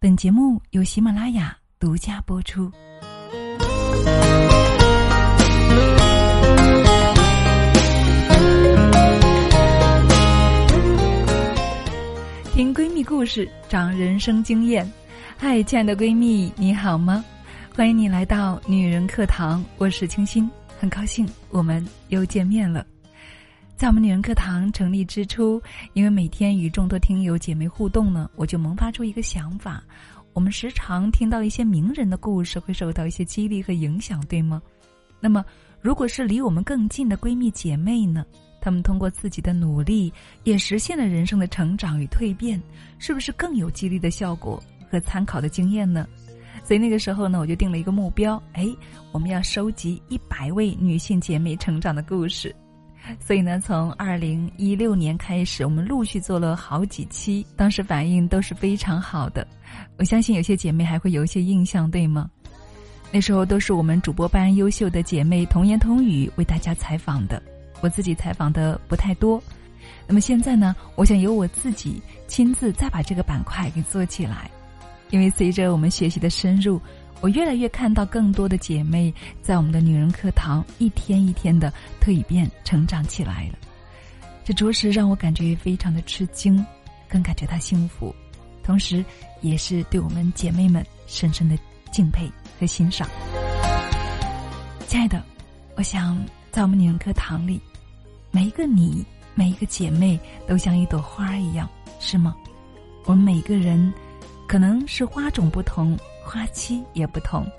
本节目由喜马拉雅独家播出。听闺蜜故事，长人生经验。嗨，亲爱的闺蜜，你好吗？欢迎你来到女人课堂，我是清新，很高兴我们又见面了。在我们女人课堂成立之初，因为每天与众多听友姐妹互动呢，我就萌发出一个想法：我们时常听到一些名人的故事，会受到一些激励和影响，对吗？那么，如果是离我们更近的闺蜜姐妹呢？她们通过自己的努力，也实现了人生的成长与蜕变，是不是更有激励的效果和参考的经验呢？所以那个时候呢，我就定了一个目标：哎，我们要收集一百位女性姐妹成长的故事。所以呢，从二零一六年开始，我们陆续做了好几期，当时反应都是非常好的。我相信有些姐妹还会有一些印象，对吗？那时候都是我们主播班优秀的姐妹童言童语为大家采访的，我自己采访的不太多。那么现在呢，我想由我自己亲自再把这个板块给做起来，因为随着我们学习的深入。我越来越看到更多的姐妹在我们的女人课堂一天一天的蜕变成长起来了，这着实让我感觉非常的吃惊，更感觉到幸福，同时也是对我们姐妹们深深的敬佩和欣赏。亲爱的，我想在我们女人课堂里，每一个你，每一个姐妹都像一朵花一样，是吗？我们每个人可能是花种不同。花期也不同，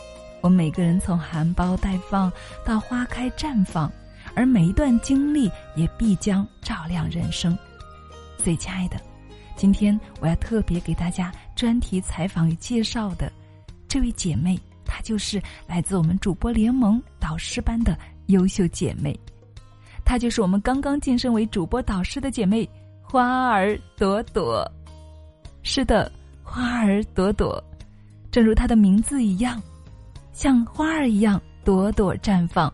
我们每个人从含苞待放到花开绽放，而每一段经历也必将照亮人生。所以，亲爱的，今天我要特别给大家专题采访与介绍的这位姐妹，她就是来自我们主播联盟导师班的优秀姐妹，她就是我们刚刚晋升为主播导师的姐妹花儿朵朵。是的，花儿朵朵。正如她的名字一样，像花儿一样朵朵绽放。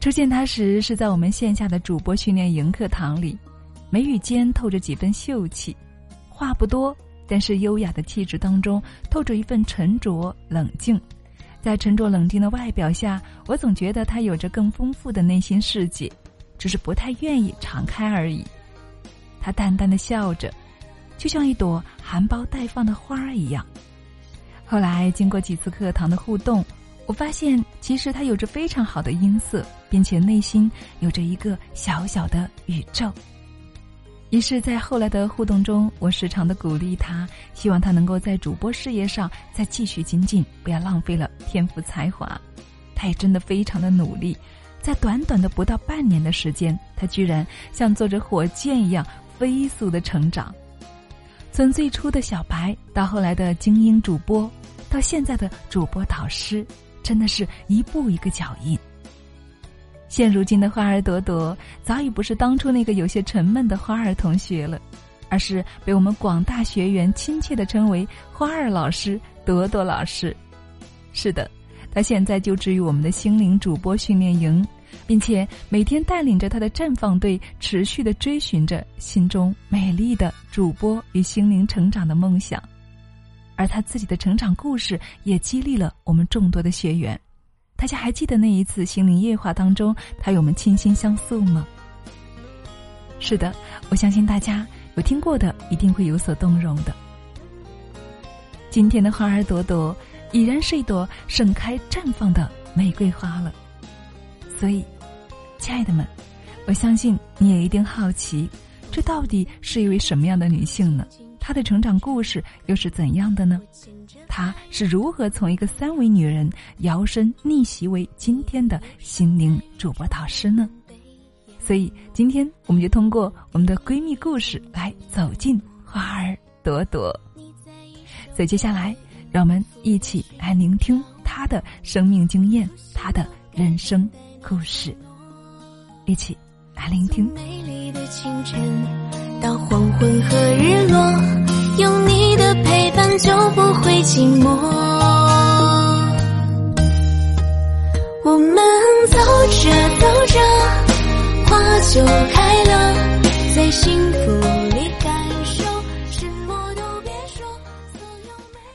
出现她时是在我们线下的主播训练营课堂里，眉宇间透着几分秀气，话不多，但是优雅的气质当中透着一份沉着冷静。在沉着冷静的外表下，我总觉得他有着更丰富的内心世界，只是不太愿意敞开而已。他淡淡的笑着，就像一朵含苞待放的花儿一样。后来经过几次课堂的互动，我发现其实他有着非常好的音色，并且内心有着一个小小的宇宙。于是，在后来的互动中，我时常的鼓励他，希望他能够在主播事业上再继续精进，不要浪费了天赋才华。他也真的非常的努力，在短短的不到半年的时间，他居然像坐着火箭一样飞速的成长。从最初的小白，到后来的精英主播，到现在的主播导师，真的是一步一个脚印。现如今的花儿朵朵，早已不是当初那个有些沉闷的花儿同学了，而是被我们广大学员亲切的称为花儿老师、朵朵老师。是的，他现在就职于我们的心灵主播训练营。并且每天带领着他的绽放队，持续的追寻着心中美丽的主播与心灵成长的梦想，而他自己的成长故事也激励了我们众多的学员。大家还记得那一次心灵夜话当中，他与我们倾心相诉吗？是的，我相信大家有听过的，一定会有所动容的。今天的花儿朵朵，已然是一朵盛开绽放的玫瑰花了。所以，亲爱的们，我相信你也一定好奇，这到底是一位什么样的女性呢？她的成长故事又是怎样的呢？她是如何从一个三维女人摇身逆袭为今天的心灵主播导师呢？所以，今天我们就通过我们的闺蜜故事来走进花儿朵朵。所以，接下来让我们一起来聆听她的生命经验，她的人生。故事，一起来聆听。美丽的清晨，到黄昏和日落，有你的陪伴就不会寂寞。我们走着走着，花就开了，在幸福里感受，什么都别说。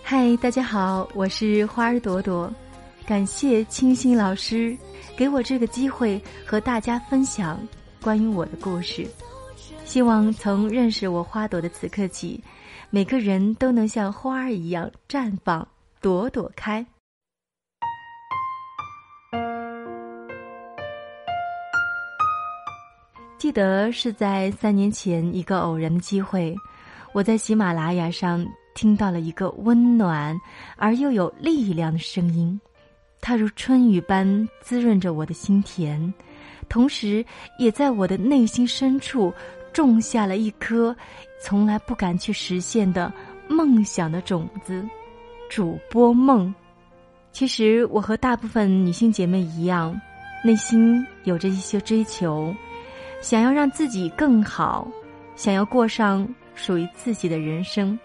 嗨，大家好，我是花儿朵朵，感谢清新老师给我这个机会和大家分享关于我的故事。希望从认识我花朵的此刻起，每个人都能像花儿一样绽放，朵朵开。记得是在三年前一个偶然的机会，我在喜马拉雅上听到了一个温暖而又有力量的声音，它如春雨般滋润着我的心田，同时也在我的内心深处种下了一颗从来不敢去实现的梦想的种子——主播梦。其实我和大部分女性姐妹一样，内心有着一些追求。想要让自己更好，想要过上属于自己的人生，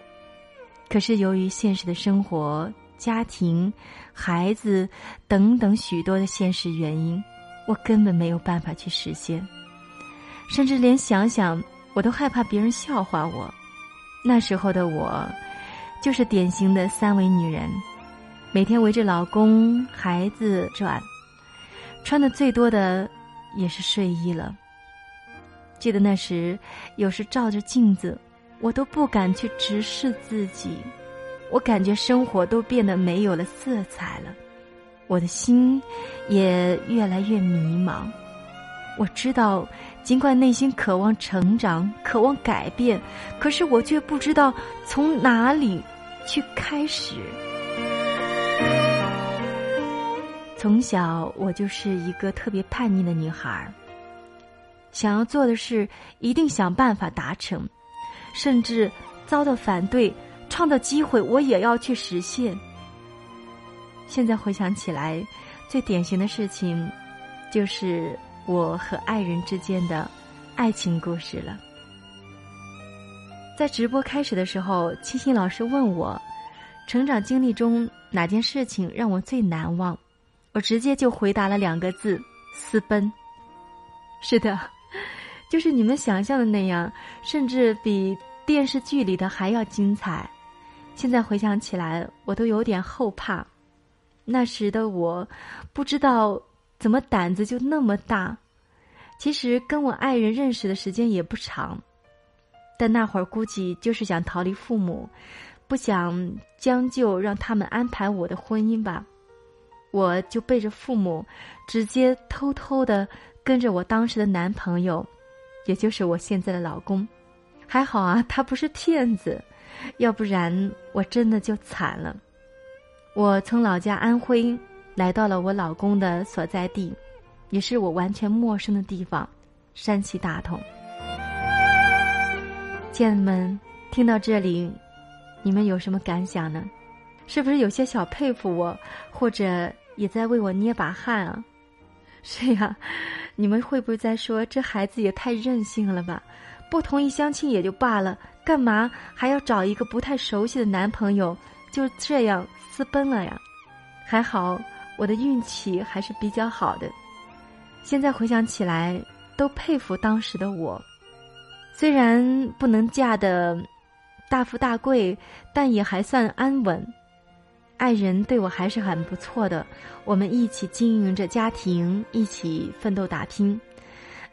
可是由于现实的生活、家庭、孩子等等许多的现实原因，我根本没有办法去实现，甚至连想想我都害怕别人笑话我。那时候的我，就是典型的三维女人，每天围着老公、孩子转，穿的最多的也是睡衣了。记得那时，有时照着镜子，我都不敢去直视自己，我感觉生活都变得没有了色彩了，我的心也越来越迷茫。我知道，尽管内心渴望成长，渴望改变，可是我却不知道从哪里去开始。从小，我就是一个特别叛逆的女孩儿。想要做的事，一定想办法达成，甚至遭到反对，创造机会，我也要去实现。现在回想起来，最典型的事情，就是我和爱人之间的爱情故事了。在直播开始的时候，清新老师问我，成长经历中哪件事情让我最难忘？我直接就回答了两个字：私奔。是的。就是你们想象的那样，甚至比电视剧里的还要精彩。现在回想起来，我都有点后怕。那时的我，不知道怎么胆子就那么大。其实跟我爱人认识的时间也不长，但那会儿估计就是想逃离父母，不想将就让他们安排我的婚姻吧。我就背着父母，直接偷偷的跟着我当时的男朋友。也就是我现在的老公，还好啊，他不是骗子，要不然我真的就惨了。我从老家安徽来到了我老公的所在地，也是我完全陌生的地方——山西大同。亲爱的们，听到这里，你们有什么感想呢？是不是有些小佩服我，或者也在为我捏把汗啊？是呀。你们会不会在说这孩子也太任性了吧？不同意相亲也就罢了，干嘛还要找一个不太熟悉的男朋友，就这样私奔了呀？还好我的运气还是比较好的。现在回想起来，都佩服当时的我。虽然不能嫁的大富大贵，但也还算安稳。爱人对我还是很不错的，我们一起经营着家庭，一起奋斗打拼，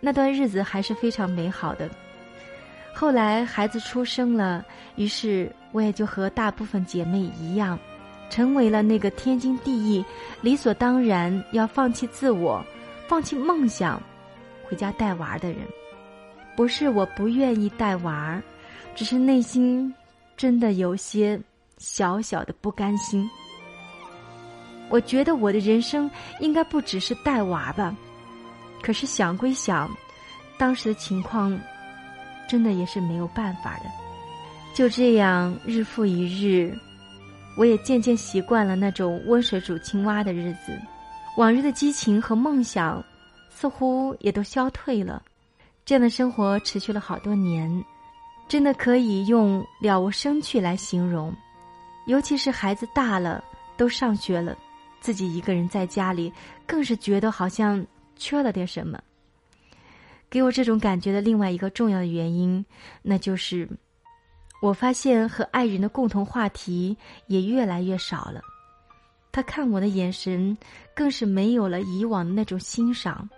那段日子还是非常美好的。后来孩子出生了，于是我也就和大部分姐妹一样，成为了那个天经地义、理所当然要放弃自我、放弃梦想、回家带娃的人。不是我不愿意带娃儿，只是内心真的有些。小小的不甘心，我觉得我的人生应该不只是带娃吧。可是想归想，当时的情况真的也是没有办法的。就这样日复一日，我也渐渐习惯了那种温水煮青蛙的日子，往日的激情和梦想似乎也都消退了。这样的生活持续了好多年，真的可以用了无生趣来形容。尤其是孩子大了，都上学了，自己一个人在家里，更是觉得好像缺了点什么。给我这种感觉的另外一个重要的原因，那就是我发现和爱人的共同话题也越来越少了。他看我的眼神更是没有了以往的那种欣赏。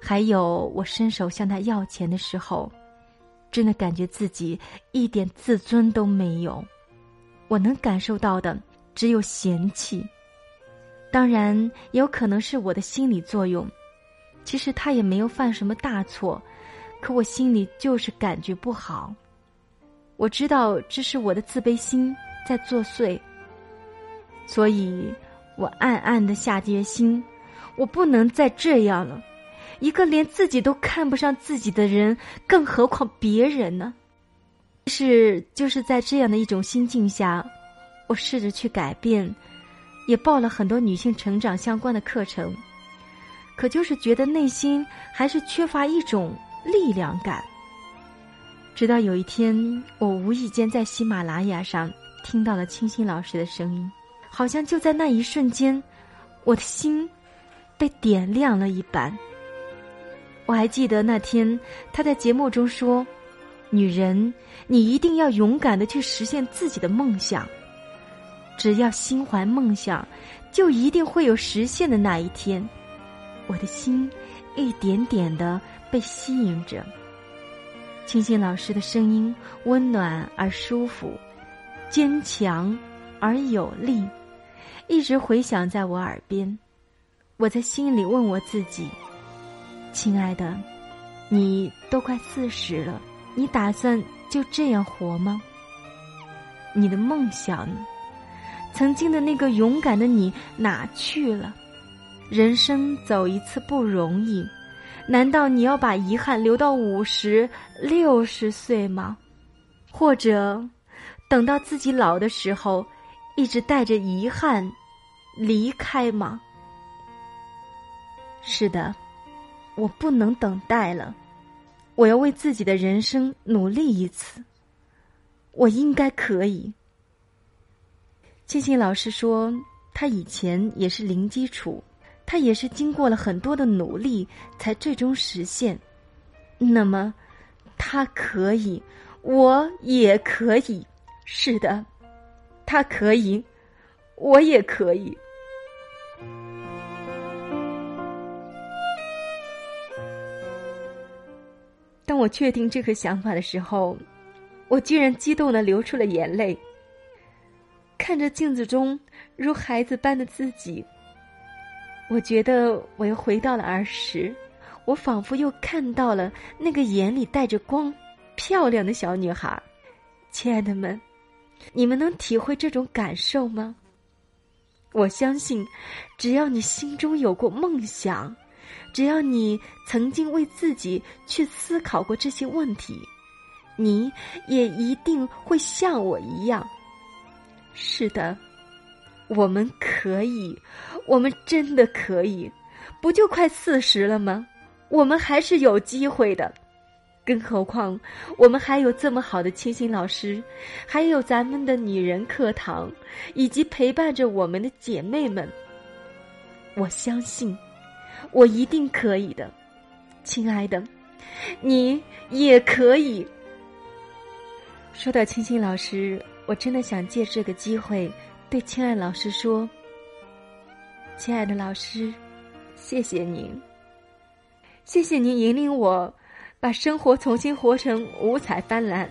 还有，我伸手向他要钱的时候，真的感觉自己一点自尊都没有。我能感受到的只有嫌弃。当然，有可能是我的心理作用。其实他也没有犯什么大错，可我心里就是感觉不好。我知道这是我的自卑心在作祟，所以我暗暗的下决心，我不能再这样了。一个连自己都看不上自己的人，更何况别人呢？是就是在这样的一种心境下，我试着去改变，也报了很多女性成长相关的课程。可就是觉得内心还是缺乏一种力量感。直到有一天，我无意间在喜马拉雅上听到了清新老师的声音，好像就在那一瞬间，我的心被点亮了一般。我还记得那天他在节目中说：“女人，你一定要勇敢的去实现自己的梦想。只要心怀梦想，就一定会有实现的那一天。”我的心一点点的被吸引着。清新老师的声音温暖而舒服，坚强而有力，一直回响在我耳边。我在心里问我自己：“亲爱的，你都快四十了，你打算就这样活吗？你的梦想？曾经的那个勇敢的你哪去了？”人生走一次不容易，难道你要把遗憾留到五十六十岁吗？或者，等到自己老的时候，一直带着遗憾离开吗？是的，我不能等待了，我要为自己的人生努力一次。我应该可以。庆幸老师说，他以前也是零基础。他也是经过了很多的努力才最终实现，那么，他可以，我也可以，是的，他可以，我也可以。当我确定这个想法的时候，我居然激动的流出了眼泪，看着镜子中如孩子般的自己。我觉得我又回到了儿时，我仿佛又看到了那个眼里带着光、漂亮的小女孩。亲爱的们，你们能体会这种感受吗？我相信，只要你心中有过梦想，只要你曾经为自己去思考过这些问题，你也一定会像我一样。是的。我们可以，我们真的可以，不就快四十了吗？我们还是有机会的，更何况我们还有这么好的清新老师，还有咱们的女人课堂，以及陪伴着我们的姐妹们。我相信，我一定可以的，亲爱的，你也可以。说到清新老师，我真的想借这个机会。对亲爱老师说：“亲爱的老师，谢谢您，谢谢您引领我，把生活重新活成五彩斑斓。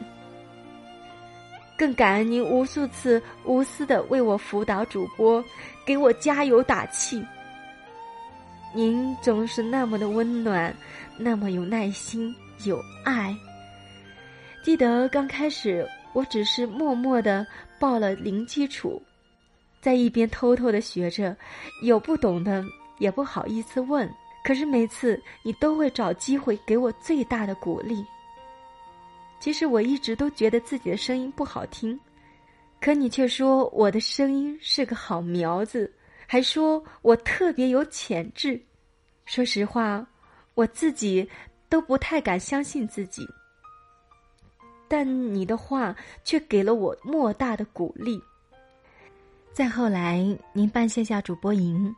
更感恩您无数次无私的为我辅导主播，给我加油打气。您总是那么的温暖，那么有耐心，有爱。记得刚开始，我只是默默的报了零基础。”在一边偷偷的学着，有不懂的也不好意思问。可是每次你都会找机会给我最大的鼓励。其实我一直都觉得自己的声音不好听，可你却说我的声音是个好苗子，还说我特别有潜质。说实话，我自己都不太敢相信自己，但你的话却给了我莫大的鼓励。再后来，您办线下主播营，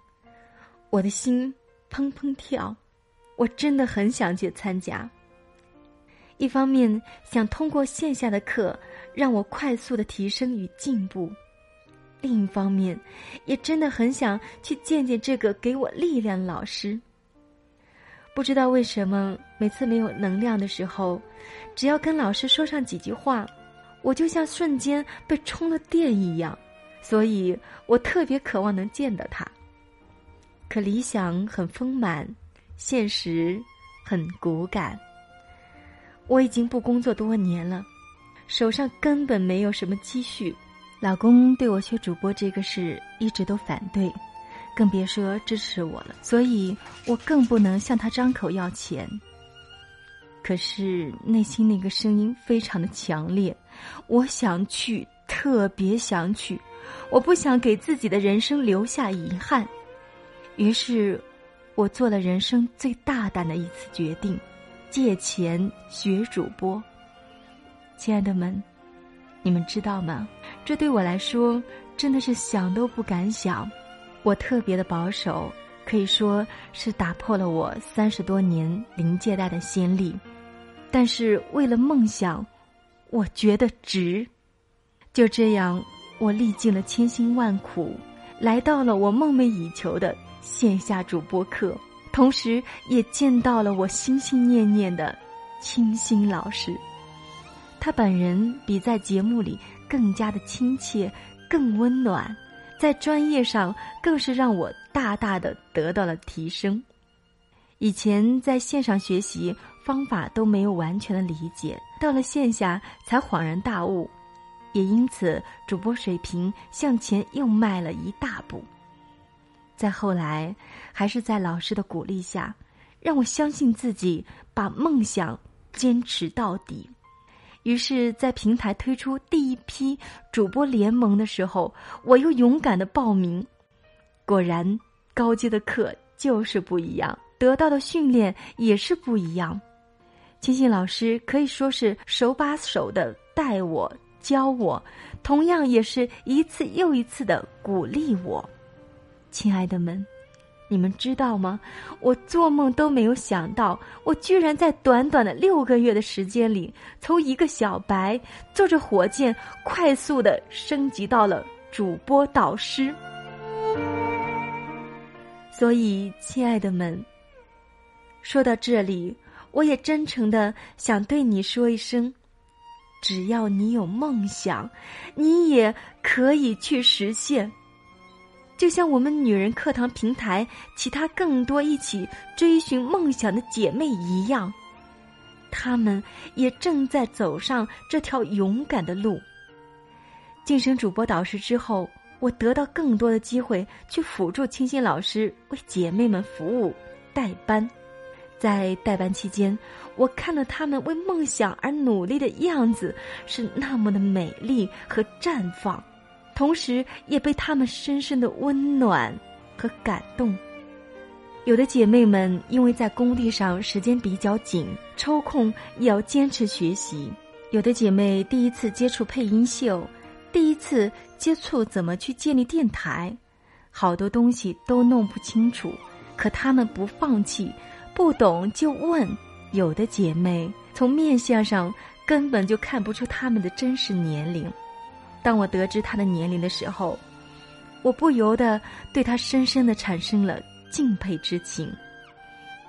我的心砰砰跳，我真的很想去参加。一方面想通过线下的课让我快速的提升与进步，另一方面，也真的很想去见见这个给我力量的老师。不知道为什么，每次没有能量的时候，只要跟老师说上几句话，我就像瞬间被充了电一样，所以我特别渴望能见到他。可理想很丰满，现实很骨感。我已经不工作多年了，手上根本没有什么积蓄，老公对我学主播这个事一直都反对。更别说支持我了，所以我更不能向他张口要钱。可是内心那个声音非常的强烈，我想去，特别想去，我不想给自己的人生留下遗憾。于是，我做了人生最大胆的一次决定：借钱学主播。亲爱的们，你们知道吗？这对我来说真的是想都不敢想。我特别的保守，可以说是打破了我三十多年零借贷的先例。但是为了梦想，我觉得值。就这样，我历尽了千辛万苦，来到了我梦寐以求的线下主播课，同时也见到了我心心念念的清新老师。他本人比在节目里更加的亲切，更温暖。在专业上更是让我大大的得到了提升。以前在线上学习方法都没有完全的理解，到了线下才恍然大悟，也因此主播水平向前又迈了一大步。再后来，还是在老师的鼓励下，让我相信自己，把梦想坚持到底。于是，在平台推出第一批主播联盟的时候，我又勇敢的报名。果然，高阶的课就是不一样，得到的训练也是不一样。金信老师可以说是手把手的带我教我，同样也是一次又一次的鼓励我。亲爱的们。你们知道吗？我做梦都没有想到，我居然在短短的六个月的时间里，从一个小白坐着火箭，快速的升级到了主播导师。所以，亲爱的们，说到这里，我也真诚的想对你说一声：只要你有梦想，你也可以去实现。就像我们女人课堂平台其他更多一起追寻梦想的姐妹一样，她们也正在走上这条勇敢的路。晋升主播导师之后，我得到更多的机会去辅助清新老师为姐妹们服务代班。在代班期间，我看到他们为梦想而努力的样子是那么的美丽和绽放。同时也被他们深深的温暖和感动。有的姐妹们因为在工地上时间比较紧，抽空也要坚持学习；有的姐妹第一次接触配音秀，第一次接触怎么去建立电台，好多东西都弄不清楚，可她们不放弃，不懂就问。有的姐妹从面相上根本就看不出她们的真实年龄。当我得知她的年龄的时候，我不由得对她深深的产生了敬佩之情。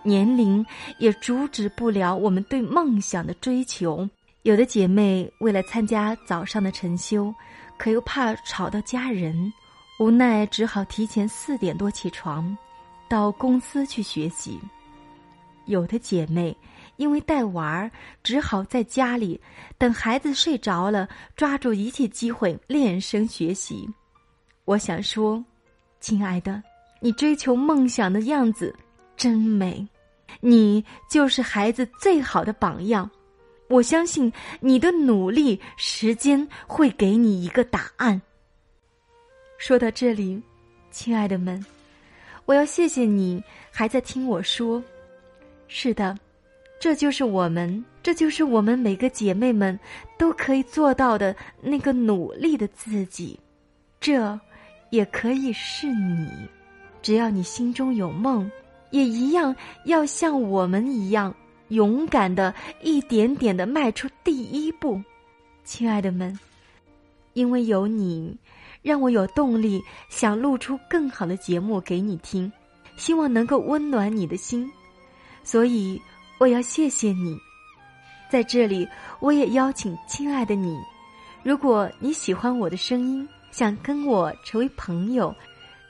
年龄也阻止不了我们对梦想的追求。有的姐妹为了参加早上的晨修，可又怕吵到家人，无奈只好提前四点多起床，到公司去学习。有的姐妹。因为带娃儿，只好在家里等孩子睡着了，抓住一切机会练声学习。我想说，亲爱的，你追求梦想的样子真美，你就是孩子最好的榜样。我相信你的努力，时间会给你一个答案。说到这里，亲爱的们，我要谢谢你还在听我说。是的。这就是我们，这就是我们每个姐妹们都可以做到的那个努力的自己，这也可以是你。只要你心中有梦，也一样要像我们一样勇敢的一点点的迈出第一步。亲爱的们，因为有你，让我有动力想录出更好的节目给你听，希望能够温暖你的心，所以我要谢谢你。在这里，我也邀请亲爱的你，如果你喜欢我的声音，想跟我成为朋友，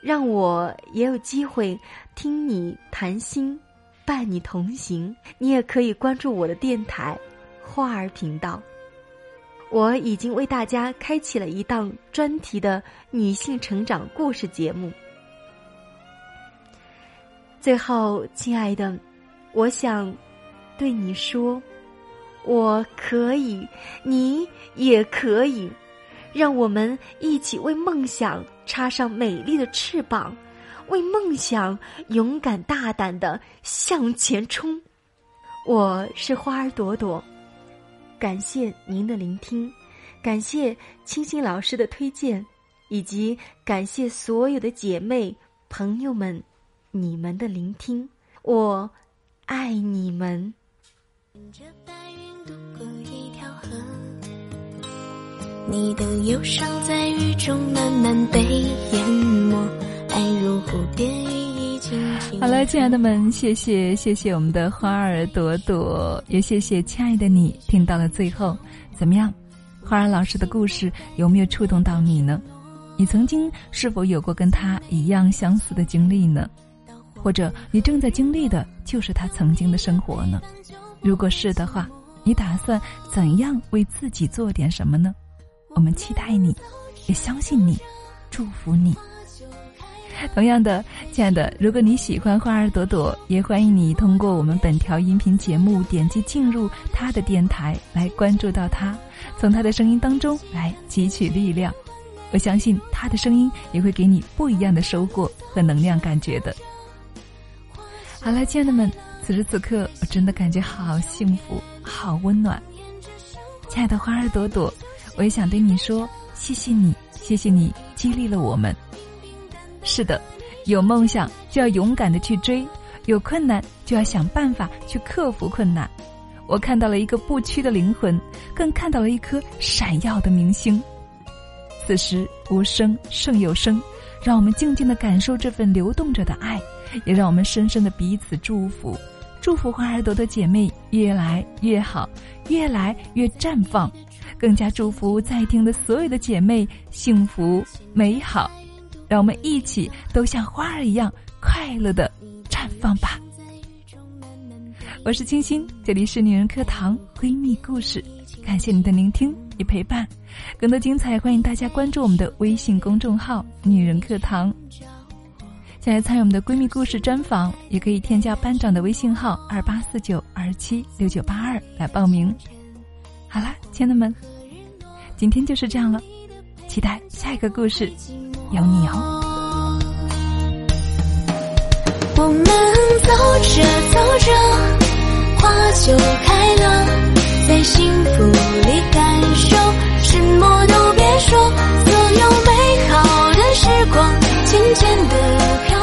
让我也有机会听你谈心，伴你同行，你也可以关注我的电台花儿频道。我已经为大家开启了一档专题的女性成长故事节目。最后，亲爱的，我想对你说，我可以，你也可以，让我们一起为梦想插上美丽的翅膀，为梦想勇敢大胆的向前冲。我是花儿朵朵。感谢您的聆听，感谢清新老师的推荐，以及感谢所有的姐妹朋友们，你们的聆听，我爱你们。你的忧伤在雨中慢慢被淹没，爱如蝴蝶。好了，亲爱的们，谢谢谢谢我们的花儿朵朵，也谢谢亲爱的你听到了最后，怎么样？花儿老师的故事有没有触动到你呢？你曾经是否有过跟他一样相似的经历呢？或者你正在经历的就是他曾经的生活呢？如果是的话，你打算怎样为自己做点什么呢？我们期待你，也相信你，祝福你。同样的，亲爱的，如果你喜欢花儿朵朵，也欢迎你通过我们本条音频节目点击进入他的电台来关注到他，从他的声音当中来汲取力量。我相信他的声音也会给你不一样的收获和能量感觉的。好了，亲爱的们，此时此刻我真的感觉好幸福，好温暖。亲爱的花儿朵朵，我也想对你说，谢谢你，谢谢你激励了我们。是的，有梦想就要勇敢的去追，有困难就要想办法去克服困难。我看到了一个不屈的灵魂，更看到了一颗闪耀的明星。此时无声胜有声，让我们静静的感受这份流动着的爱，也让我们深深的彼此祝福，祝福花儿朵的姐妹越来越好，越来越绽放，更加祝福在听的所有的姐妹幸福美好。让我们一起都像花儿一样快乐的绽放吧！我是清新，这里是女人课堂闺蜜故事，感谢你的聆听与陪伴，更多精彩欢迎大家关注我们的微信公众号“女人课堂”。想来参与我们的闺蜜故事专访，也可以添加班长的微信号二八四九二七六九八二来报名。好啦，亲爱的们，今天就是这样了，期待下一个故事，有你哦。我们走着走着，花就开了，在幸福里感受，什么都别说，所有美好的时光渐渐的飘。